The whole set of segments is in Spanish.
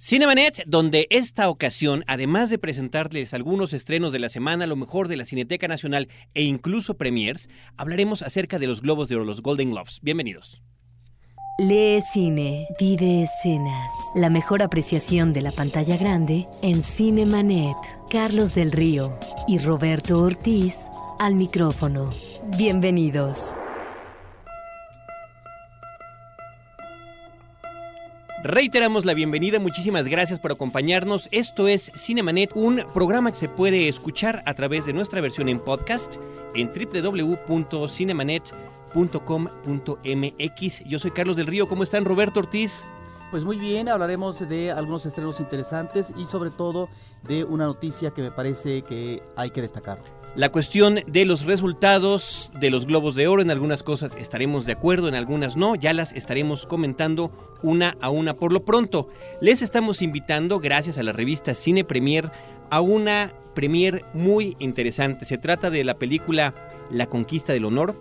Cinemanet, donde esta ocasión, además de presentarles algunos estrenos de la semana, lo mejor de la Cineteca Nacional e incluso premiers, hablaremos acerca de los Globos de Oro, los Golden Globes. Bienvenidos. Lee cine, vive escenas. La mejor apreciación de la pantalla grande en Cinemanet. Carlos del Río y Roberto Ortiz al micrófono. Bienvenidos. Reiteramos la bienvenida, muchísimas gracias por acompañarnos. Esto es Cinemanet, un programa que se puede escuchar a través de nuestra versión en podcast en www.cinemanet.com.mx. Yo soy Carlos del Río, ¿cómo están Roberto Ortiz? Pues muy bien, hablaremos de algunos estrenos interesantes y sobre todo de una noticia que me parece que hay que destacar. La cuestión de los resultados de los Globos de Oro, en algunas cosas estaremos de acuerdo, en algunas no, ya las estaremos comentando una a una. Por lo pronto, les estamos invitando, gracias a la revista Cine Premier, a una premier muy interesante. Se trata de la película La Conquista del Honor,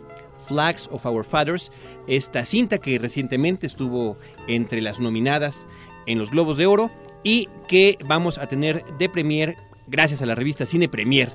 Flags of Our Fathers, esta cinta que recientemente estuvo entre las nominadas en los Globos de Oro y que vamos a tener de premier gracias a la revista Cine Premier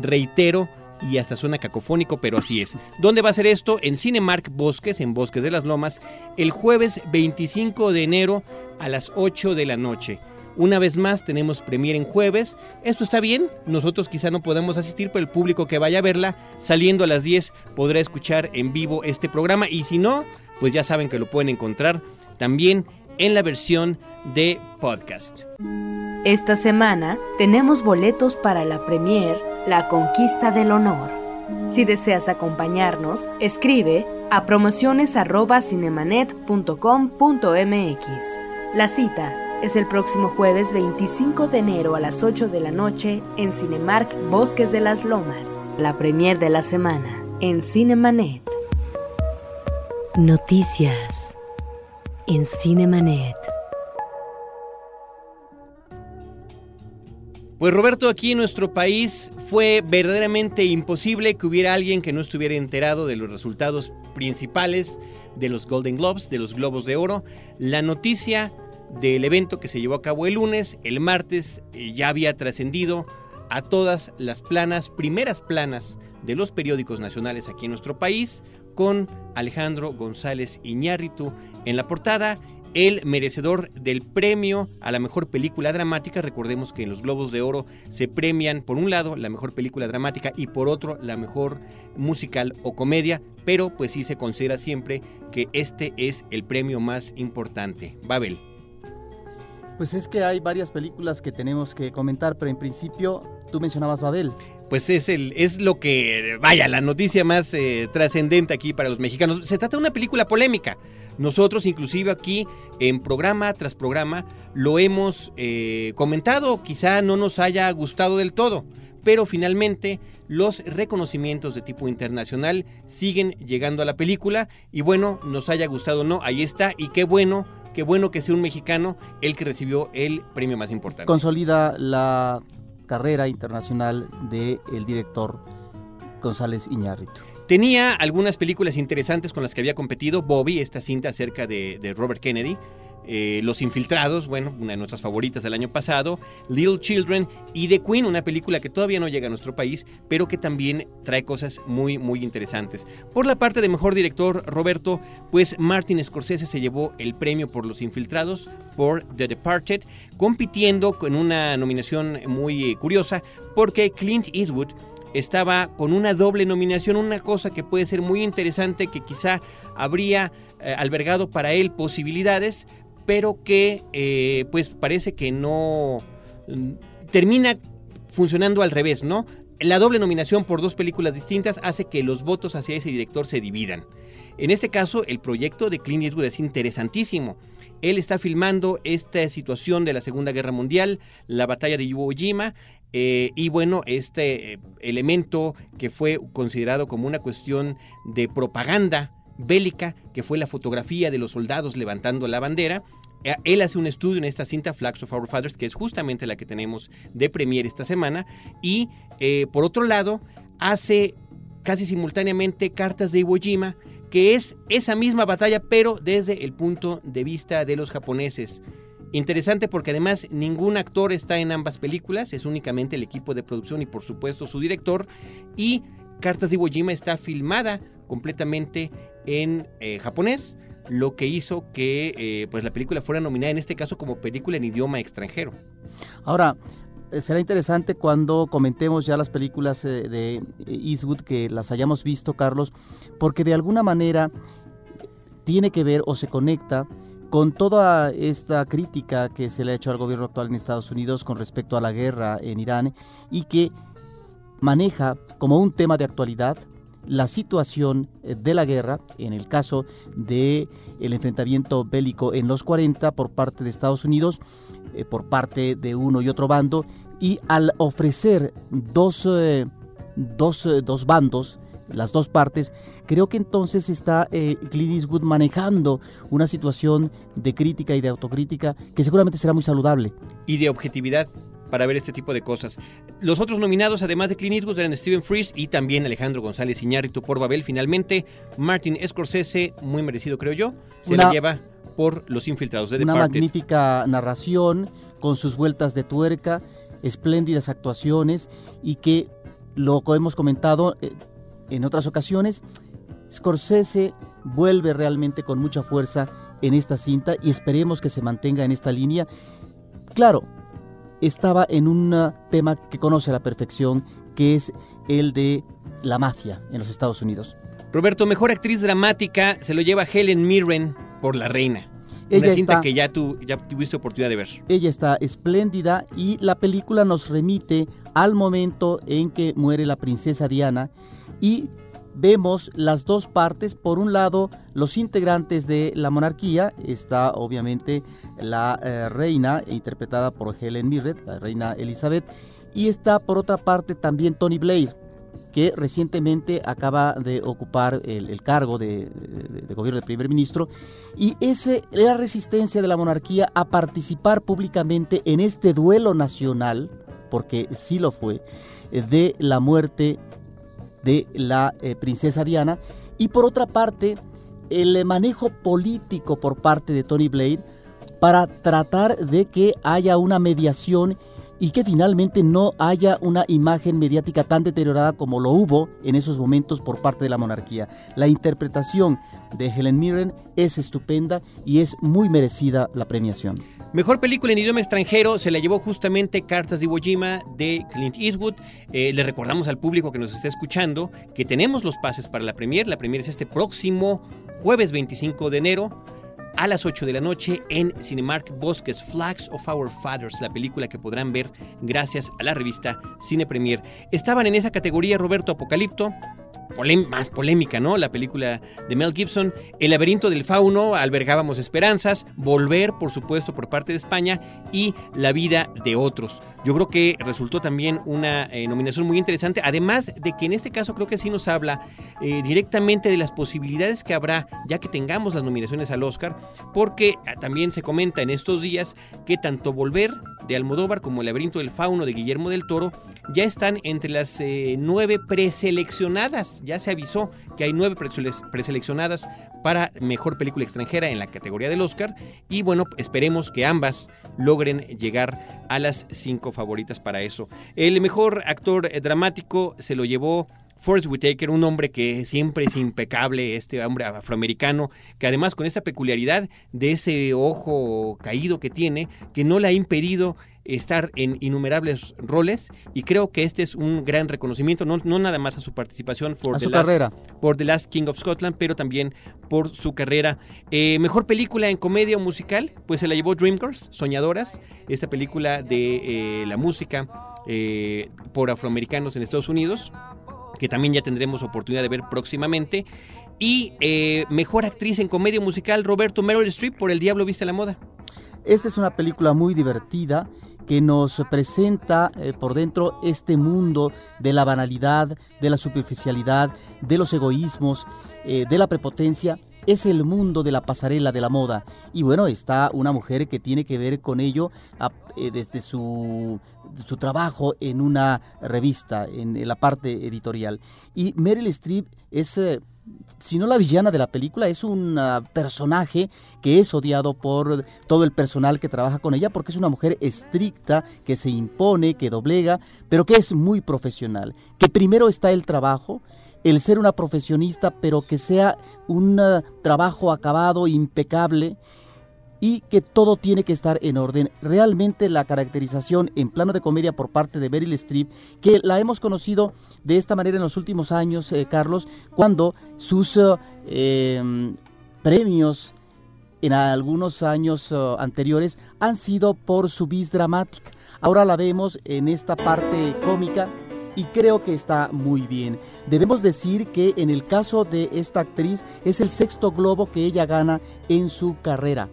reitero, y hasta suena cacofónico, pero así es. ¿Dónde va a ser esto? En Cinemark Bosques, en Bosques de las Lomas, el jueves 25 de enero a las 8 de la noche. Una vez más tenemos premier en jueves. Esto está bien, nosotros quizá no podemos asistir, pero el público que vaya a verla, saliendo a las 10, podrá escuchar en vivo este programa. Y si no, pues ya saben que lo pueden encontrar también en la versión de podcast. Esta semana tenemos boletos para la premier La Conquista del Honor. Si deseas acompañarnos, escribe a promociones@cinemanet.com.mx. La cita es el próximo jueves 25 de enero a las 8 de la noche en Cinemark Bosques de las Lomas. La premier de la semana en Cinemanet. Noticias en Cinemanet. Pues Roberto, aquí en nuestro país fue verdaderamente imposible que hubiera alguien que no estuviera enterado de los resultados principales de los Golden Globes, de los Globos de Oro. La noticia del evento que se llevó a cabo el lunes, el martes eh, ya había trascendido a todas las planas, primeras planas de los periódicos nacionales aquí en nuestro país, con Alejandro González Iñárritu en la portada el merecedor del premio a la mejor película dramática. Recordemos que en los Globos de Oro se premian por un lado la mejor película dramática y por otro la mejor musical o comedia, pero pues sí se considera siempre que este es el premio más importante. Babel. Pues es que hay varias películas que tenemos que comentar, pero en principio tú mencionabas Babel. Pues es, el, es lo que, vaya, la noticia más eh, trascendente aquí para los mexicanos. Se trata de una película polémica. Nosotros inclusive aquí en programa tras programa lo hemos eh, comentado, quizá no nos haya gustado del todo, pero finalmente los reconocimientos de tipo internacional siguen llegando a la película y bueno, nos haya gustado o no, ahí está y qué bueno, qué bueno que sea un mexicano el que recibió el premio más importante. Consolida la carrera internacional del director González Iñárritu. Tenía algunas películas interesantes con las que había competido. Bobby, esta cinta acerca de, Robert Kennedy. Eh, Los Infiltrados, bueno, una de nuestras favoritas del año pasado, Little Children y The Queen, una película que todavía no llega a nuestro país, pero que también trae cosas muy, muy interesantes. Por la parte de mejor director, Roberto, pues Martin Scorsese se llevó el premio por Los Infiltrados, por The Departed, compitiendo con una nominación muy eh, curiosa, porque Clint Eastwood estaba con una doble nominación, una cosa que puede ser muy interesante, que quizá habría eh, albergado para él posibilidades, pero que eh, pues parece que no mm, termina funcionando al revés, ¿no? La doble nominación por dos películas distintas hace que los votos hacia ese director se dividan. En este caso, el proyecto de Clint Eastwood es interesantísimo. Él está filmando esta situación de la Segunda Guerra Mundial, la batalla de Iwo Jima, eh, y bueno, este eh, elemento que fue considerado como una cuestión de propaganda bélica, que fue la fotografía de los soldados levantando la bandera, eh, él hace un estudio en esta cinta Flags of Our Fathers, que es justamente la que tenemos de premier esta semana, y por otro lado, hace casi simultáneamente Cartas de Iwo Jima, que es esa misma batalla, pero desde el punto de vista de los japoneses. Interesante porque además ningún actor está en ambas películas, es únicamente el equipo de producción y por supuesto su director. Y Cartas de Iwo Jima está filmada completamente en eh, japonés, lo que hizo que eh, pues la película fuera nominada en este caso como película en idioma extranjero. Ahora, eh, será interesante cuando comentemos ya las películas de Eastwood que las hayamos visto, Carlos, porque de alguna manera tiene que ver o se conecta con toda esta crítica que se le ha hecho al gobierno actual en Estados Unidos con respecto a la guerra en Irán y que maneja como un tema de actualidad la situación eh, de la guerra, en el caso de el enfrentamiento bélico en los 40 por parte de Estados Unidos, eh, por parte de uno y otro bando, y al ofrecer dos, eh, dos, dos bandos, las dos partes, creo que entonces está eh, Clint Eastwood manejando una situación de crítica y de autocrítica que seguramente será muy saludable. Y de objetividad para ver este tipo de cosas. Los otros nominados, además de Clint Eastwood, eran Stephen Frears y también Alejandro González Iñárritu por Babel. Finalmente, Martin Scorsese, muy merecido creo yo, se lo lleva por Los Infiltrados de Una magnífica narración con sus vueltas de tuerca, espléndidas actuaciones y que, lo que hemos comentado eh, en otras ocasiones, Scorsese vuelve realmente con mucha fuerza en esta cinta y esperemos que se mantenga en esta línea. Claro, estaba en un tema que conoce a la perfección, que es el de la mafia en los Estados Unidos. Roberto, mejor actriz dramática se lo lleva Helen Mirren por La Reina. Ella una cinta que ya, ya tuviste oportunidad de ver. Ella está espléndida y la película nos remite al momento en que muere la princesa Diana y vemos las dos partes. Por un lado, los integrantes de la monarquía. Está obviamente la eh, reina, interpretada por Helen Mirren, la reina Elizabeth. Y está por otra parte también Tony Blair, que recientemente acaba de ocupar el, cargo de, gobierno de primer ministro. Y ese, la resistencia de la monarquía a participar públicamente en este duelo nacional, porque sí lo fue, de la muerte de la eh, princesa Diana. Y por otra parte, el manejo político por parte de Tony Blade para tratar de que haya una mediación y que finalmente no haya una imagen mediática tan deteriorada como lo hubo en esos momentos por parte de la monarquía. La interpretación de Helen Mirren es estupenda y es muy merecida la premiación. Mejor película en idioma extranjero se la llevó justamente Cartas de Iwo Jima de Clint Eastwood. Eh, le recordamos al público que nos está escuchando que tenemos los pases para la premier. La premier es este próximo jueves 25 de enero a las 8 de la noche en Cinemark Bosques Flags of Our Fathers, la película que podrán ver gracias a la revista Cine Premier. Estaban en esa categoría Roberto Apocalipto, más polémica, ¿no? La película de Mel Gibson, El laberinto del fauno, albergábamos esperanzas, Volver, por supuesto, por parte de España y La vida de otros. Yo creo que resultó también una eh, nominación muy interesante, además de que en este caso creo que sí nos habla eh, directamente de las posibilidades que habrá ya que tengamos las nominaciones al Oscar, porque ah, también se comenta en estos días que tanto Volver de Almodóvar como El laberinto del fauno de Guillermo del Toro ya están entre las eh, nueve preseleccionadas. Ya se avisó que hay nueve preseleccionadas para mejor película extranjera en la categoría del Oscar. Y bueno, esperemos que ambas logren llegar a las cinco favoritas para eso. El mejor actor eh, dramático se lo llevó Forrest Whitaker, un hombre que siempre es impecable, este hombre afroamericano, que además con esta peculiaridad de ese ojo caído que tiene, que no le ha impedido estar en innumerables roles y creo que este es un gran reconocimiento, no, nada más a su participación por, su carrera. por The Last King of Scotland, pero también por su carrera. Eh, mejor película en comedia o musical, pues se la llevó Dreamgirls, Soñadoras, esta película de eh, la música eh, por afroamericanos en Estados Unidos, que también ya tendremos oportunidad de ver próximamente. Y mejor actriz en comedia musical, Roberto Meryl Streep por El Diablo Viste la Moda. Esta es una película muy divertida que nos presenta eh, por dentro este mundo de la banalidad, de la superficialidad, de los egoísmos, eh, de la prepotencia. Es el mundo de la pasarela de la moda. Y bueno, está una mujer que tiene que ver con ello eh, desde su, su, trabajo en una revista, en, la parte editorial. Y Meryl Streep es si no la villana de la película, es un ah, personaje que es odiado por todo el personal que trabaja con ella porque es una mujer estricta, que se impone, que doblega, pero que es muy profesional. Que primero está el trabajo, el ser una profesionista, pero que sea un ah, trabajo acabado, impecable y que todo tiene que estar en orden. Realmente la caracterización en plano de comedia por parte de Beryl Streep, que la hemos conocido de esta manera en los últimos años, eh, Carlos, cuando sus eh, em, premios en algunos años eh, anteriores han sido por su vis dramática. Ahora la vemos en esta parte cómica y creo que está muy bien. Debemos decir que en el caso de esta actriz es el sexto globo que ella gana en su carrera.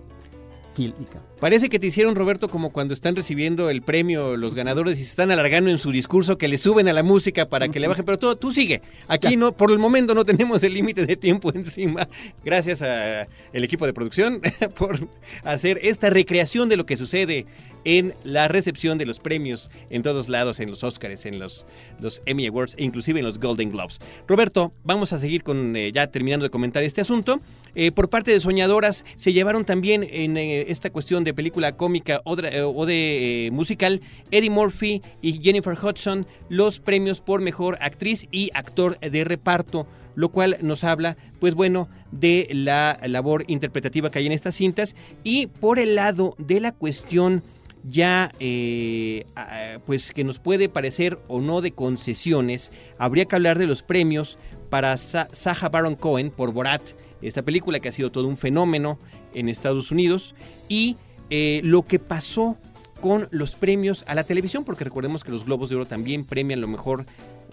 Parece que te hicieron, Roberto, como cuando están recibiendo el premio los ganadores y se están alargando en su discurso, que le suben a la música para que le bajen, pero todo, tú sigue. Aquí no, por el momento no tenemos el límite de tiempo encima. Gracias al equipo de producción por hacer esta recreación de lo que sucede en la recepción de los premios en todos lados, en los Oscars, en los, los Emmy Awards e inclusive en los Golden Globes. Roberto, vamos a seguir con eh, ya terminando de comentar este asunto. Eh, por parte de Soñadoras. Se llevaron también en eh, esta cuestión de película cómica o de, musical Eddie Murphy y Jennifer Hudson los premios por mejor actriz y actor de reparto lo cual nos habla, pues bueno, de la labor interpretativa que hay en estas cintas. Y por el lado de la cuestión ya eh, pues que nos puede parecer o no de concesiones, habría que hablar de los premios para Saha Baron Cohen por Borat, esta película que ha sido todo un fenómeno en Estados Unidos, y eh, lo que pasó con los premios a la televisión, porque recordemos que los Globos de Oro también premian lo mejor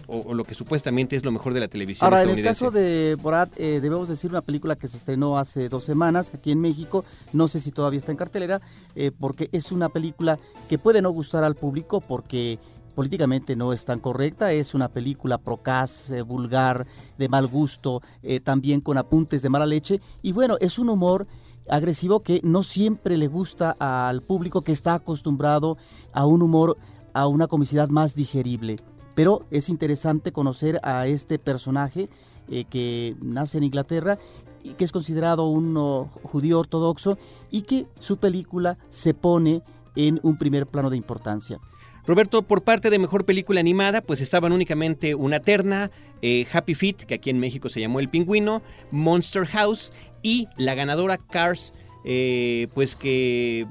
o, lo que supuestamente es lo mejor de la televisión Ahora, en el caso de Borat, eh, debemos decir una película que se estrenó hace dos semanas aquí en México, no sé si todavía está en cartelera, eh, porque es una película que puede no gustar al público porque políticamente no es tan correcta, es una película procaz, eh, vulgar, de mal gusto, también con apuntes de mala leche, y bueno, es un humor agresivo que no siempre le gusta al público que está acostumbrado a un humor, a una comicidad más digerible. Pero es interesante conocer a este personaje eh, que nace en Inglaterra y que es considerado un judío ortodoxo y que su película se pone en un primer plano de importancia. Roberto, por parte de Mejor Película Animada, pues estaban únicamente Una Terna, eh, Happy Feet, que aquí en México se llamó El Pingüino, Monster House y la ganadora Cars, eh, pues que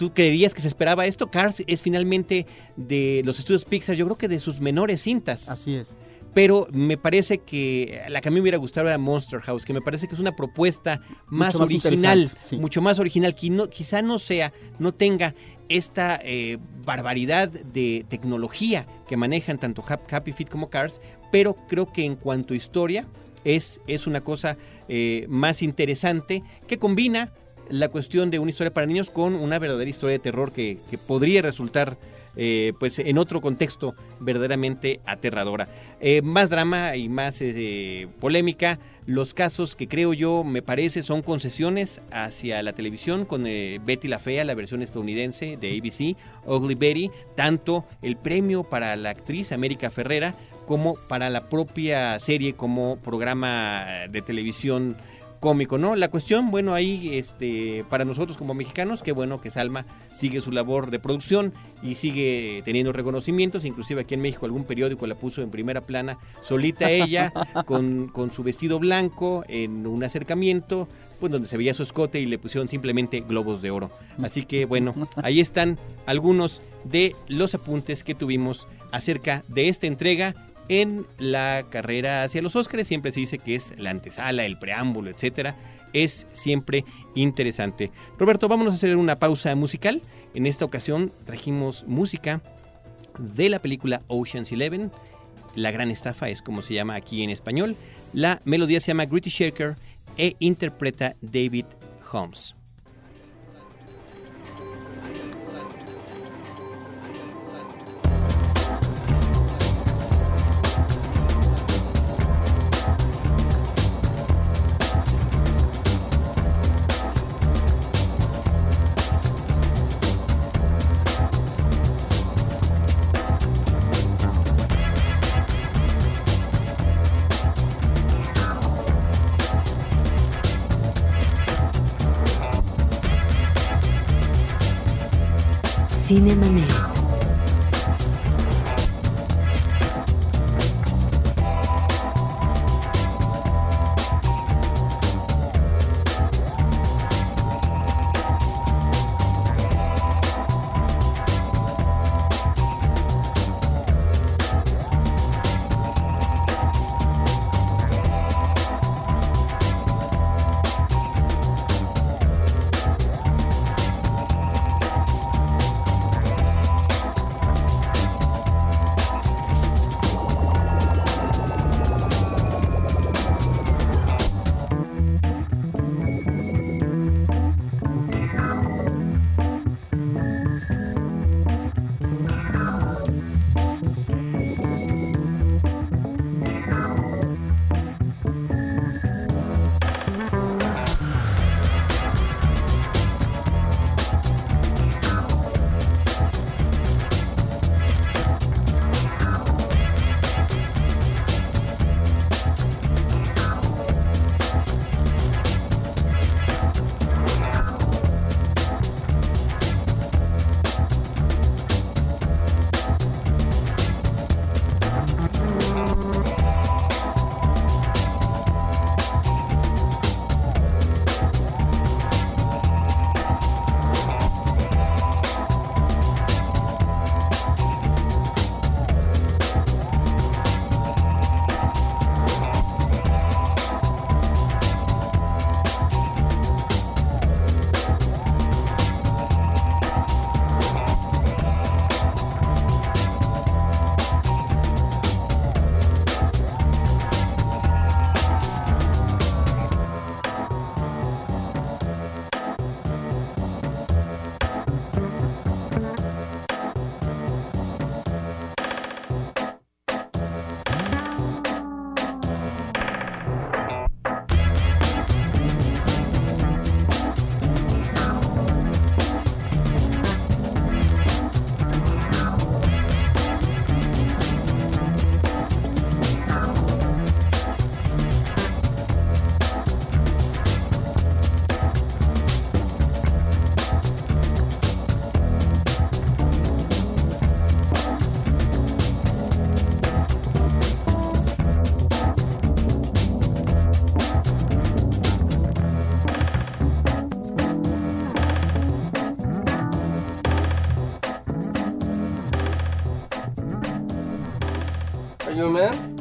¿Tú creerías que se esperaba esto? Cars es finalmente de los estudios Pixar, yo creo que de sus menores cintas. Así es. Pero me parece que la que a mí me hubiera gustado era Monster House, que me parece que es una propuesta más, original, mucho más original, que no, quizá no sea, no tenga esta eh, barbaridad de tecnología que manejan tanto Happy Feet como Cars, pero creo que en cuanto a historia es, es una cosa eh, más interesante que combina la cuestión de una historia para niños con una verdadera historia de terror que, podría resultar eh, pues en otro contexto verdaderamente aterradora. Eh, más drama y más eh, polémica. Los casos que creo yo, me parece, son concesiones hacia la televisión con Betty la Fea, la versión estadounidense de ABC, Ugly Betty, tanto el premio para la actriz América Ferrera como para la propia serie como programa de televisión cómico, ¿no? La cuestión, bueno, ahí este para nosotros como mexicanos, qué bueno que Salma sigue su labor de producción y sigue teniendo reconocimientos, inclusive aquí en México algún periódico la puso en primera plana, solita ella, con, con su vestido blanco, en un acercamiento, pues donde se veía su escote y le pusieron simplemente globos de oro. Así que bueno, ahí están algunos de los apuntes que tuvimos acerca de esta entrega en la carrera hacia los Óscares. Siempre se dice que es la antesala, el preámbulo, etcétera. Es siempre interesante. Roberto, vámonos a hacer una pausa musical. En esta ocasión trajimos música de la película Ocean's Eleven. La gran estafa es como se llama aquí en español. La melodía se llama Gritty Shaker e interpreta David Holmes. Cinemanet.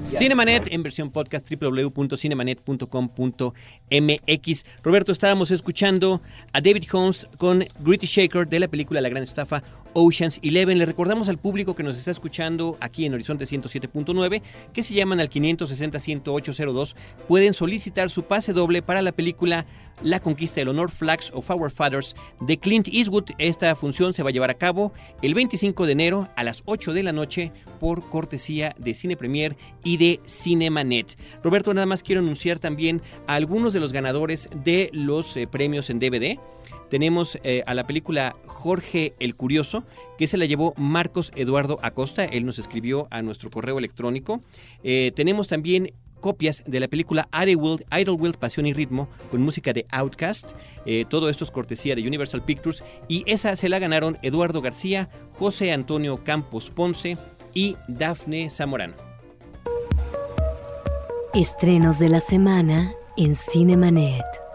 Cinemanet en versión podcast www.cinemanet.com.mx. Roberto, estábamos escuchando a David Holmes con Gritty Shaker de la película La Gran Estafa Oceans Eleven. Le recordamos al público que nos está escuchando aquí en Horizonte 107.9 que se llaman al 560-10802. Pueden solicitar su pase doble para la película La Conquista del Honor, Flags of Our Fathers de Clint Eastwood. Esta función se va a llevar a cabo el 25 de enero a las 8 de la noche por cortesía de Cine Premier y de Cinemanet. Roberto, nada más quiero anunciar también a algunos de los ganadores de los eh, premios en DVD. Tenemos eh, a la película Jorge el Curioso, que se la llevó Marcos Eduardo Acosta. Él nos escribió a nuestro correo electrónico. Eh, tenemos también copias de la película Idlewild, Idlewild, Pasión y Ritmo, con música de Outcast. Eh, todo esto es cortesía de Universal Pictures. Y esa se la ganaron Eduardo García, José Antonio Campos Ponce y Dafne Zamorano. Estrenos de la semana en Cinemanet.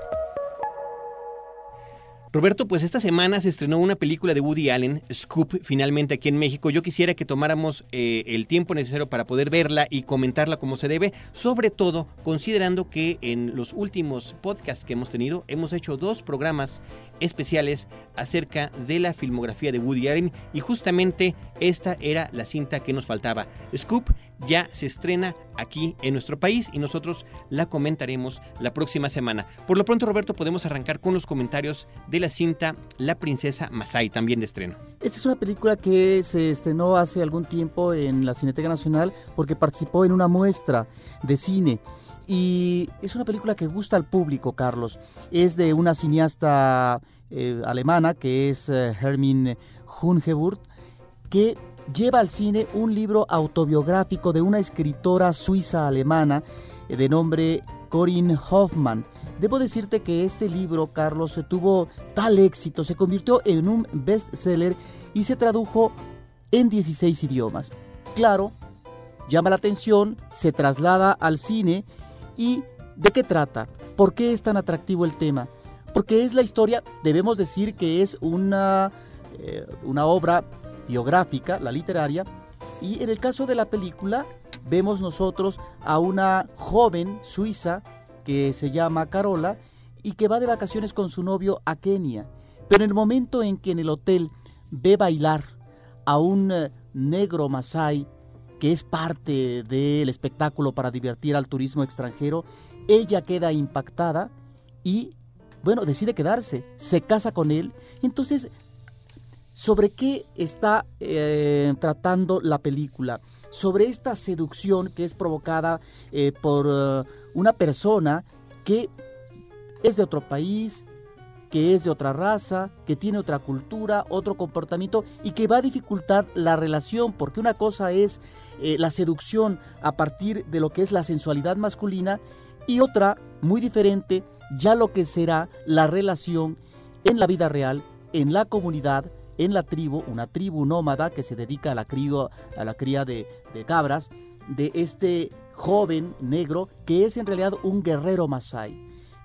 Roberto, pues esta semana se estrenó una película de Woody Allen, Scoop, finalmente aquí en México. Yo quisiera que tomáramos eh, el tiempo necesario para poder verla y comentarla como se debe, sobre todo considerando que en los últimos podcasts que hemos tenido hemos hecho dos programas especiales acerca de la filmografía de Woody Allen y justamente esta era la cinta que nos faltaba. Scoop ya se estrena aquí en nuestro país y nosotros la comentaremos la próxima semana. Por lo pronto, Roberto, podemos arrancar con los comentarios de la cinta La princesa Masai, también de estreno. Esta es una película que se estrenó hace algún tiempo en la Cineteca Nacional porque participó en una muestra de cine. Y es una película que gusta al público, Carlos. Es de una cineasta eh, alemana que es eh, Hermin Hungeburt, que lleva al cine un libro autobiográfico de una escritora suiza alemana eh, de nombre Corinne Hoffmann. Debo decirte que este libro, Carlos, tuvo tal éxito, se convirtió en un bestseller y se tradujo en 16 idiomas. Claro, llama la atención, se traslada al cine y ¿de qué trata? ¿Por qué es tan atractivo el tema? Porque es la historia, debemos decir que es una, eh, una obra biográfica, la literaria, y en el caso de la película vemos nosotros a una joven suiza que se llama Carola y que va de vacaciones con su novio a Kenia. Pero en el momento en que en el hotel ve bailar a un eh, negro masai que es parte del espectáculo para divertir al turismo extranjero, ella queda impactada y, bueno, decide quedarse, se casa con él. Entonces, ¿sobre qué está eh, tratando la película? Sobre esta seducción que es provocada eh, por una persona que es de otro país, que es de otra raza, que tiene otra cultura, otro comportamiento y que va a dificultar la relación, porque una cosa es eh, la seducción a partir de lo que es la sensualidad masculina y otra, muy diferente, ya lo que será la relación en la vida real, en la comunidad, en la tribu, una tribu nómada que se dedica a la, a la cría de, cabras, de este joven negro que es en realidad un guerrero masai.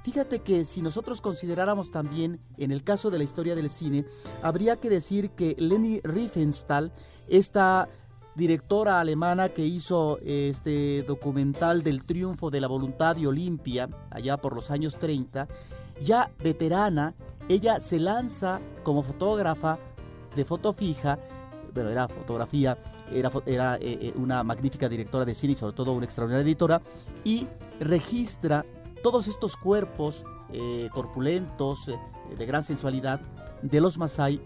Fíjate que si nosotros consideráramos también, en el caso de la historia del cine, habría que decir que Leni Riefenstahl, esta directora alemana que hizo este documental del triunfo de la voluntad de Olimpia, allá por los años 30, ya veterana, ella se lanza como fotógrafa de foto fija, bueno, era fotografía, era, era eh, eh, una magnífica directora de cine y sobre todo una extraordinaria editora, y registra todos estos cuerpos eh, corpulentos, de gran sensualidad, de los Masai,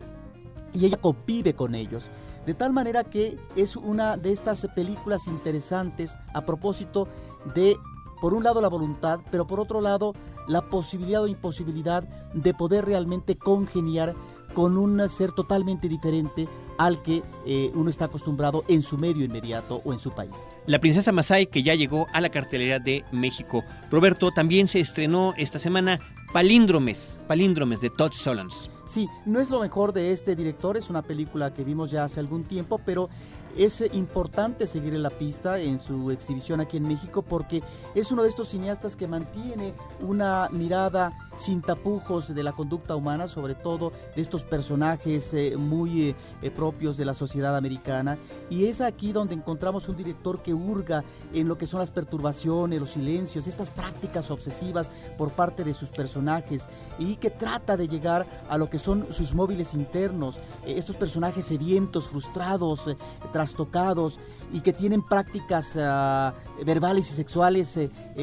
y ella convive con ellos. De tal manera que es una de estas películas interesantes a propósito de, por un lado, la voluntad, pero por otro lado, la posibilidad o imposibilidad de poder realmente congeniar con un ser totalmente diferente al que eh, uno está acostumbrado en su medio inmediato o en su país. La princesa Masai que ya llegó a la cartelera de México. Roberto, también se estrenó esta semana Palíndromes, Palíndromes de Todd Solondz. Sí, no es lo mejor de este director, es una película que vimos ya hace algún tiempo, pero es importante seguir en la pista en su exhibición aquí en México porque es uno de estos cineastas que mantiene una mirada sin tapujos de la conducta humana, sobre todo de estos personajes eh, muy eh, eh, propios de la sociedad americana. Y es aquí donde encontramos un director que hurga en lo que son las perturbaciones, los silencios, estas prácticas obsesivas por parte de sus personajes y que trata de llegar a lo que son sus móviles internos, estos personajes sedientos, frustrados, trastocados y que tienen prácticas ah, verbales y sexuales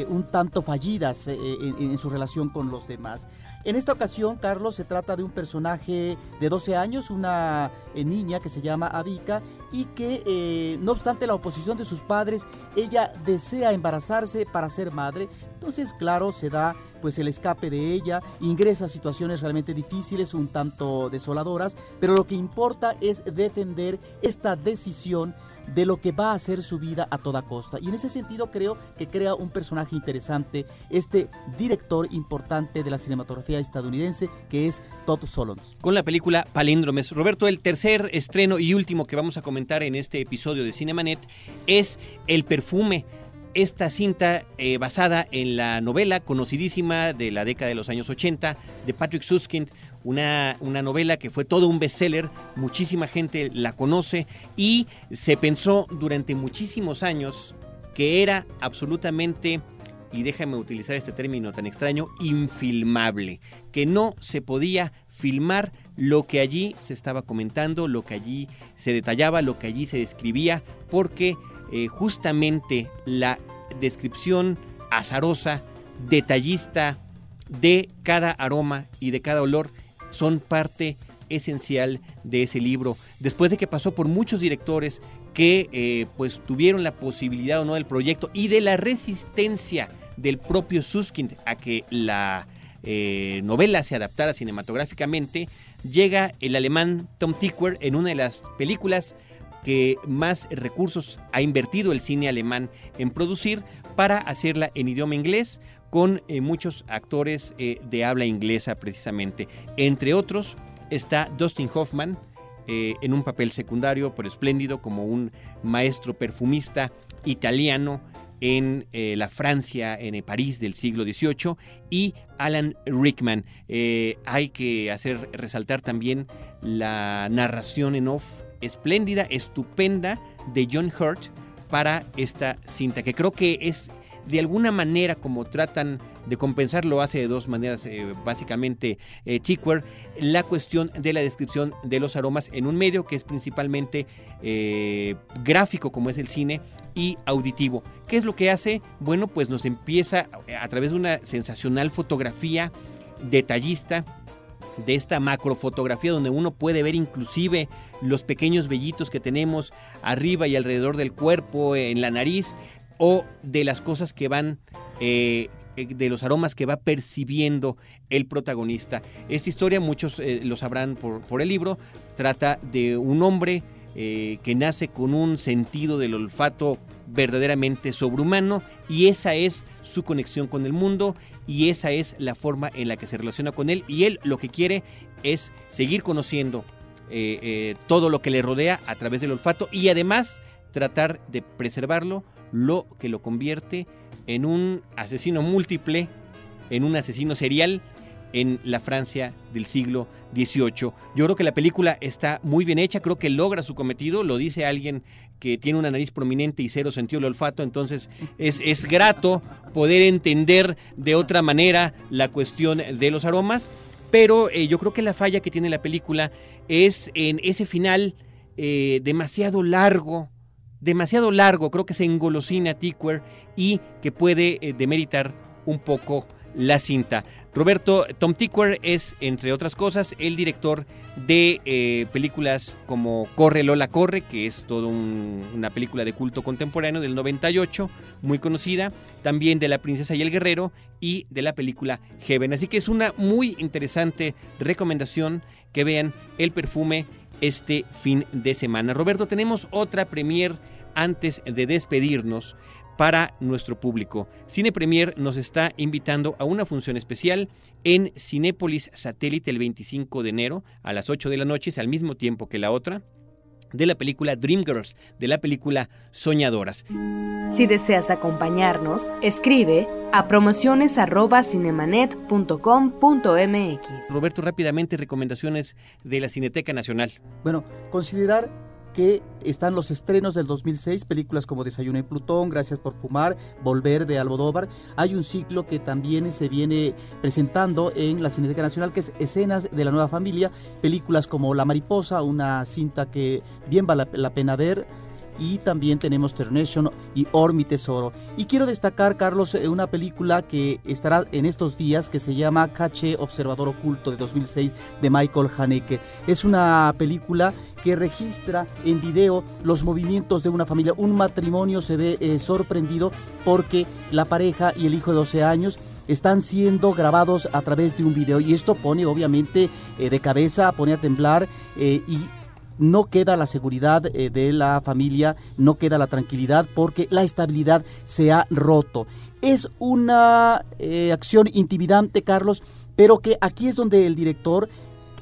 un tanto fallidas en su relación con los demás más. En esta ocasión, Carlos, se trata de un personaje de 12 años, una eh, niña que se llama Abika y que, eh, no obstante la oposición de sus padres, ella desea embarazarse para ser madre. Entonces, claro, se da pues el escape de ella, ingresa a situaciones realmente difíciles, un tanto desoladoras, pero lo que importa es defender esta decisión de lo que va a ser su vida a toda costa. Y en ese sentido creo que crea un personaje interesante este director importante de la cinematografía estadounidense que es Todd Solondz. Con la película Palíndromes. Roberto, el tercer estreno y último que vamos a comentar en este episodio de Cinemanet es El perfume esta cinta eh, basada en la novela conocidísima de la década de los años 80 de Patrick Suskind, una, una novela que fue todo un bestseller, muchísima gente la conoce y se pensó durante muchísimos años que era absolutamente, y déjame utilizar este término tan extraño, infilmable, que no se podía filmar lo que allí se estaba comentando, lo que allí se detallaba, lo que allí se describía, porque eh, justamente la descripción azarosa, detallista de cada aroma y de cada olor son parte esencial de ese libro. Después de que pasó por muchos directores que eh, pues tuvieron la posibilidad o no del proyecto y de la resistencia del propio Suskind a que la eh, novela se adaptara cinematográficamente, llega el alemán Tom Tykwer en una de las películas que más recursos ha invertido el cine alemán en producir para hacerla en idioma inglés, con eh, muchos actores eh, de habla inglesa precisamente. Entre otros está Dustin Hoffman, eh, en un papel secundario, pero espléndido, como un maestro perfumista italiano en la Francia, en París del siglo XVIII, y Alan Rickman. Hay que hacer resaltar también la narración en off espléndida, estupenda de John Hurt para esta cinta, que creo que es de alguna manera como tratan de compensar, lo hace de dos maneras, eh, básicamente eh, la cuestión de la descripción de los aromas en un medio que es principalmente eh, gráfico como es el cine y auditivo. ¿Qué es lo que hace? Bueno, pues nos empieza a través de una sensacional fotografía detallista, de esta macrofotografía donde uno puede ver inclusive los pequeños vellitos que tenemos arriba y alrededor del cuerpo, en la nariz, o de las cosas que van, eh, eh, de los aromas que va percibiendo el protagonista. Esta historia, muchos eh, lo sabrán por, el libro, trata de un hombre que nace con un sentido del olfato verdaderamente sobrehumano y esa es su conexión con el mundo y esa es la forma en la que se relaciona con él y él lo que quiere es seguir conociendo todo lo que le rodea a través del olfato y además tratar de preservarlo lo que lo convierte en un asesino múltiple, en un asesino serial en la Francia del siglo XVIII. Yo creo que la película está muy bien hecha, creo que logra su cometido, lo dice alguien que tiene una nariz prominente y cero sentido del olfato, entonces es, es grato poder entender de otra manera la cuestión de los aromas, pero eh, yo creo que la falla que tiene la película es en ese final eh, demasiado largo, demasiado largo, creo que se engolosina Tickwer y que puede eh, demeritar un poco la cinta. Roberto Tom Tickwer es, entre otras cosas, el director de eh, películas como Corre Lola Corre, que es toda una película de culto contemporáneo del 98, muy conocida, también de La Princesa y el Guerrero y de la película Heaven. Así que es una muy interesante recomendación que vean el perfume este fin de semana. Roberto, tenemos otra premier antes de despedirnos para nuestro público. Cine Premier nos está invitando a una función especial en Cinépolis Satélite el 25 de enero a las 8 de la noche, es al mismo tiempo que la otra de la película Dreamgirls, de la película Soñadoras. Si deseas acompañarnos, escribe a promociones@cinemanet.com.mx. Roberto, rápidamente recomendaciones de la Cineteca Nacional. Bueno, considerar que están los estrenos del 2006, películas como Desayuno en Plutón, Gracias por Fumar, Volver de Almodóvar. Hay un ciclo que también se viene presentando en la Cineteca Nacional, que es Escenas de la Nueva Familia, películas como La Mariposa, una cinta que bien vale la pena ver y también tenemos Ternation y Or mi tesoro. Y quiero destacar, Carlos, eh, una película que estará en estos días que se llama Cache Observador Oculto de 2006 de Michael Haneke. Es una película que registra en video los movimientos de una familia. Un matrimonio se ve eh, sorprendido porque la pareja y el hijo de 12 años están siendo grabados a través de un video y esto pone obviamente eh, de cabeza, pone a temblar y no queda la seguridad eh, de la familia, no queda la tranquilidad porque la estabilidad se ha roto. Es una eh, acción intimidante, Carlos, pero que aquí es donde el director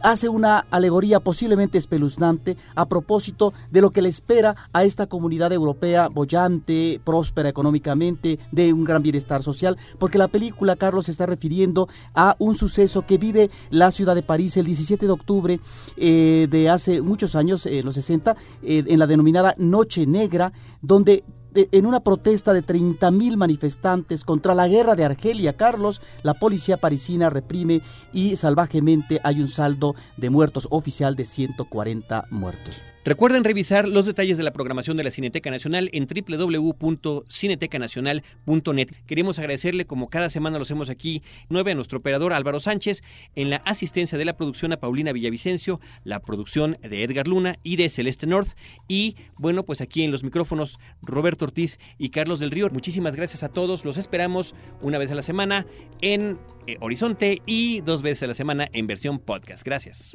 hace una alegoría posiblemente espeluznante a propósito de lo que le espera a esta comunidad europea bollante, próspera económicamente, de un gran bienestar social, porque la película, Carlos, se está refiriendo a un suceso que vive la ciudad de París el 17 de octubre eh, de hace muchos años, en los 60, eh, en la denominada Noche Negra, donde en una protesta de 30.000 manifestantes contra la guerra de Argelia, Carlos, la policía parisina reprime y salvajemente hay un saldo de muertos oficial de 140 muertos. Recuerden revisar los detalles de la programación de la Cineteca Nacional en www.cinetecanacional.net. Queremos agradecerle, como cada semana lo hacemos aquí, nueve a nuestro operador Álvaro Sánchez, en la asistencia de la producción a Paulina Villavicencio, la producción de Edgar Luna y de Celeste North, y bueno, pues aquí en los micrófonos Roberto Ortiz y Carlos del Río. Muchísimas gracias a todos, los esperamos una vez a la semana en eh, Horizonte y dos veces a la semana en versión podcast. Gracias.